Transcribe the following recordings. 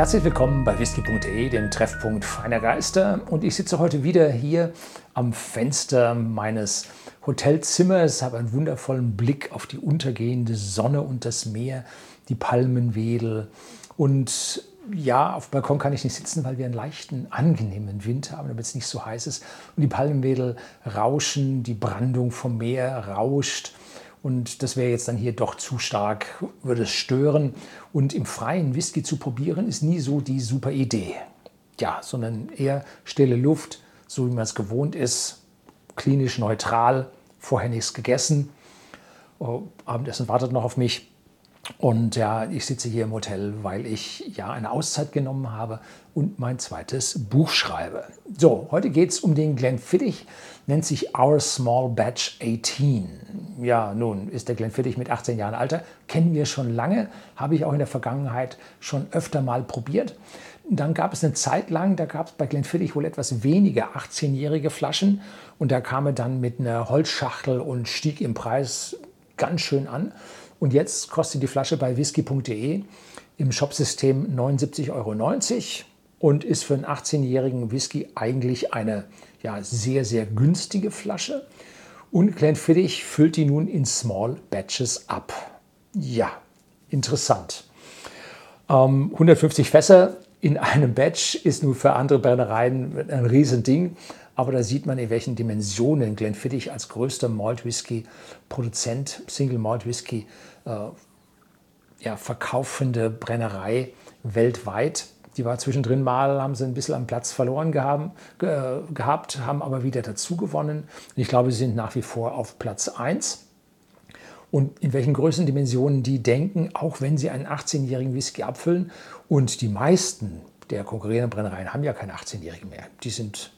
Herzlich willkommen bei whisky.de, dem Treffpunkt feiner Geister. Und ich sitze heute wieder hier am Fenster meines Hotelzimmers, habe einen wundervollen Blick auf die untergehende Sonne und das Meer, die Palmenwedel. Und ja, auf dem Balkon kann ich nicht sitzen, weil wir einen leichten, angenehmen Wind haben, damit es nicht so heiß ist. Und die Palmenwedel rauschen, die Brandung vom Meer rauscht. Und das wäre jetzt dann hier doch zu stark, würde es stören. Und im Freien Whisky zu probieren, ist nie so die super Idee. Ja, sondern eher stille Luft, so wie man es gewohnt ist, klinisch neutral, vorher nichts gegessen. Oh, Abendessen wartet noch auf mich. Und ja, ich sitze hier im Hotel, weil ich ja eine Auszeit genommen habe und mein zweites Buch schreibe. So, heute geht es um den Glenfiddich, nennt sich Our Small Batch 18. Ja, nun ist der Glenfiddich mit 18 Jahren Alter, kennen wir schon lange, habe ich auch in der Vergangenheit schon öfter mal probiert. Dann gab es eine Zeit lang, da gab es bei Glenfiddich wohl etwas weniger 18-jährige Flaschen und da kam er dann mit einer Holzschachtel und stieg im Preis ganz schön an. Und jetzt kostet die Flasche bei whisky.de im Shopsystem 79,90 Euro und ist für einen 18-jährigen Whisky eigentlich eine ja, sehr, sehr günstige Flasche. Und Glenfiddich füllt die nun in Small Batches ab. Ja, interessant. Ähm, 150 Fässer in einem Batch ist nun für andere Brennereien ein Riesending. Aber da sieht man, in welchen Dimensionen Glenfiddich als größter Malt Whisky Produzent, Single Malt Whisky äh, ja, verkaufende Brennerei weltweit. Die war zwischendrin mal, haben sie ein bisschen am Platz verloren gehabt, ge, gehabt haben aber wieder dazu gewonnen. Und ich glaube, sie sind nach wie vor auf Platz 1. Und in welchen Größendimensionen die denken, auch wenn sie einen 18-jährigen Whisky abfüllen. Und die meisten der konkurrierenden Brennereien haben ja keine 18-jährigen mehr. Die sind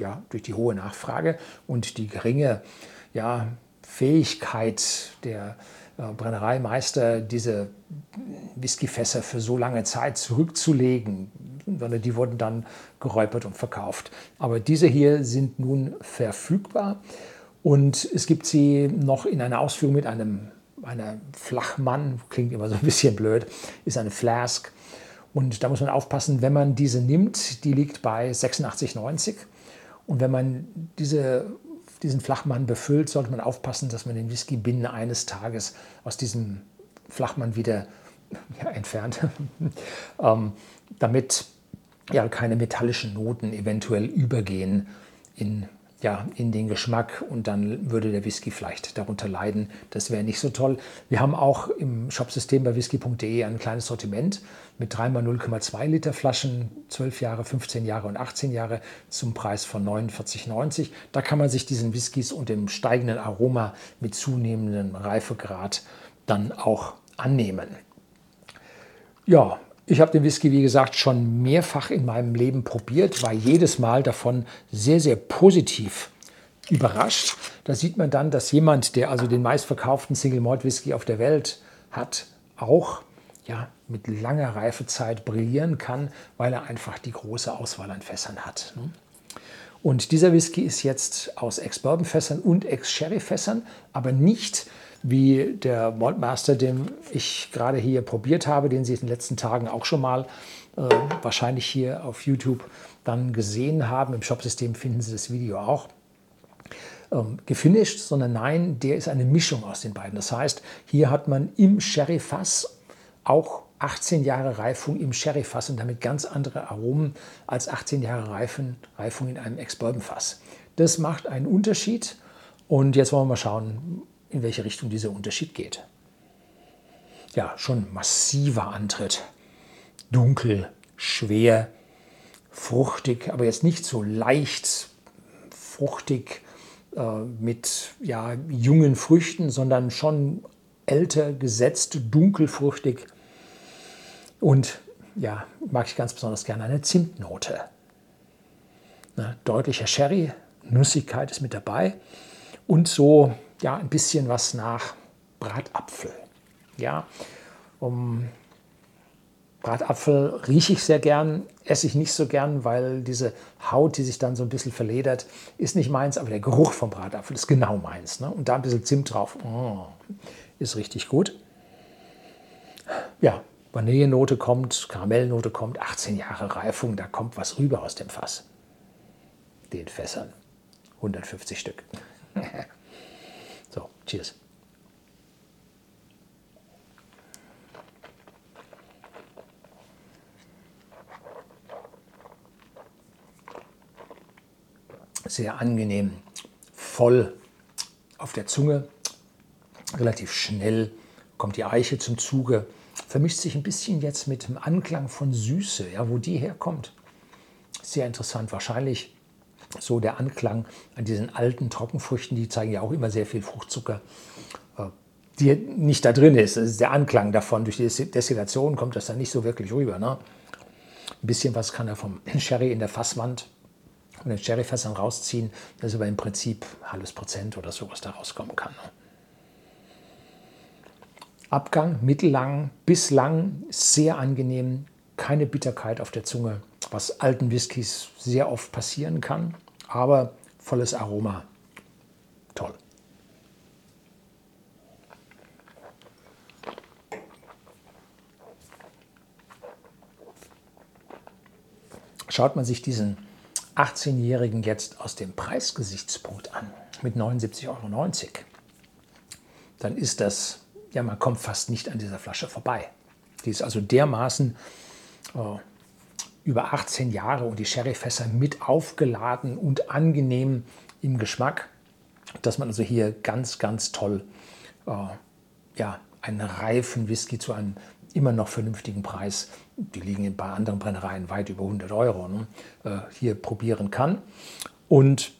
ja, durch die hohe Nachfrage und die geringe ja, Fähigkeit der äh, Brennereimeister, diese Whiskyfässer für so lange Zeit zurückzulegen, sondern die wurden dann geräupert und verkauft. Aber diese hier sind nun verfügbar und es gibt sie noch in einer Ausführung mit einem einer Flachmann, klingt immer so ein bisschen blöd, ist eine Flask. Und da muss man aufpassen, wenn man diese nimmt, die liegt bei 86,90 und wenn man diese, diesen Flachmann befüllt, sollte man aufpassen, dass man den Whisky binnen eines Tages aus diesem Flachmann wieder ja, entfernt, ähm, damit ja, keine metallischen Noten eventuell übergehen in ja, in den Geschmack und dann würde der Whisky vielleicht darunter leiden. Das wäre nicht so toll. Wir haben auch im Shopsystem bei whisky.de ein kleines Sortiment mit 3x0,2 Liter Flaschen, 12 Jahre, 15 Jahre und 18 Jahre zum Preis von 49,90. Da kann man sich diesen Whiskys und dem steigenden Aroma mit zunehmendem Reifegrad dann auch annehmen. Ja, ich habe den Whisky, wie gesagt, schon mehrfach in meinem Leben probiert, war jedes Mal davon sehr, sehr positiv überrascht. Da sieht man dann, dass jemand, der also den meistverkauften Single Malt Whisky auf der Welt hat, auch ja, mit langer Reifezeit brillieren kann, weil er einfach die große Auswahl an Fässern hat. Ne? Und dieser Whisky ist jetzt aus Ex-Bourbon-Fässern und Ex-Sherry-Fässern, aber nicht wie der Maltmaster, den ich gerade hier probiert habe, den Sie in den letzten Tagen auch schon mal äh, wahrscheinlich hier auf YouTube dann gesehen haben. Im Shopsystem finden Sie das Video auch. Ähm, gefinisht, sondern nein, der ist eine Mischung aus den beiden. Das heißt, hier hat man im Sherry-Fass auch 18 Jahre Reifung im Sherry-Fass und damit ganz andere Aromen als 18 Jahre Reifen, Reifung in einem Ex-Bourbon-Fass. Das macht einen Unterschied und jetzt wollen wir mal schauen, in welche Richtung dieser Unterschied geht. Ja, schon massiver Antritt. Dunkel, schwer, fruchtig, aber jetzt nicht so leicht fruchtig äh, mit ja, jungen Früchten, sondern schon älter gesetzt, dunkelfruchtig. Und ja, mag ich ganz besonders gerne eine Zimtnote. Ne, deutlicher Sherry, Nussigkeit ist mit dabei und so ja, ein bisschen was nach Bratapfel. Ja, um, Bratapfel rieche ich sehr gern, esse ich nicht so gern, weil diese Haut, die sich dann so ein bisschen verledert, ist nicht meins, aber der Geruch vom Bratapfel ist genau meins. Ne? Und da ein bisschen Zimt drauf, oh, ist richtig gut. Ja, Vanillenote kommt, Karamellnote kommt, 18 Jahre Reifung, da kommt was rüber aus dem Fass. Den Fässern. 150 Stück. cheers. Sehr angenehm, voll auf der Zunge, relativ schnell kommt die Eiche zum Zuge, vermischt sich ein bisschen jetzt mit dem Anklang von Süße, ja, wo die herkommt. Sehr interessant, wahrscheinlich so der Anklang an diesen alten Trockenfrüchten, die zeigen ja auch immer sehr viel Fruchtzucker, äh, die nicht da drin ist. Das ist der Anklang davon. Durch die Destillation kommt das dann nicht so wirklich rüber. Ne? Ein bisschen was kann er vom Sherry in der Fasswand und den Sherryfässern rausziehen. Das ist aber im Prinzip halbes Prozent oder so, was da rauskommen kann. Ne? Abgang mittellang bis lang, sehr angenehm, keine Bitterkeit auf der Zunge, was alten Whiskys sehr oft passieren kann, aber volles Aroma. Toll. Schaut man sich diesen 18-Jährigen jetzt aus dem Preisgesichtspunkt an, mit 79,90 Euro, dann ist das ja, man kommt fast nicht an dieser Flasche vorbei. Die ist also dermaßen äh, über 18 Jahre und die Sherryfässer mit aufgeladen und angenehm im Geschmack, dass man also hier ganz, ganz toll äh, ja, einen reifen Whisky zu einem immer noch vernünftigen Preis, die liegen bei anderen Brennereien weit über 100 Euro, ne, äh, hier probieren kann. Und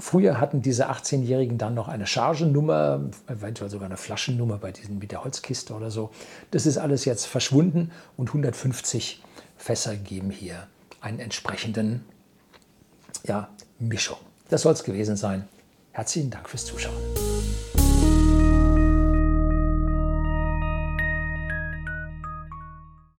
Früher hatten diese 18-Jährigen dann noch eine Chargennummer, eventuell sogar eine Flaschennummer bei diesen mit der Holzkiste oder so. Das ist alles jetzt verschwunden und 150 Fässer geben hier einen entsprechenden ja, Mischung. Das soll es gewesen sein. Herzlichen Dank fürs Zuschauen.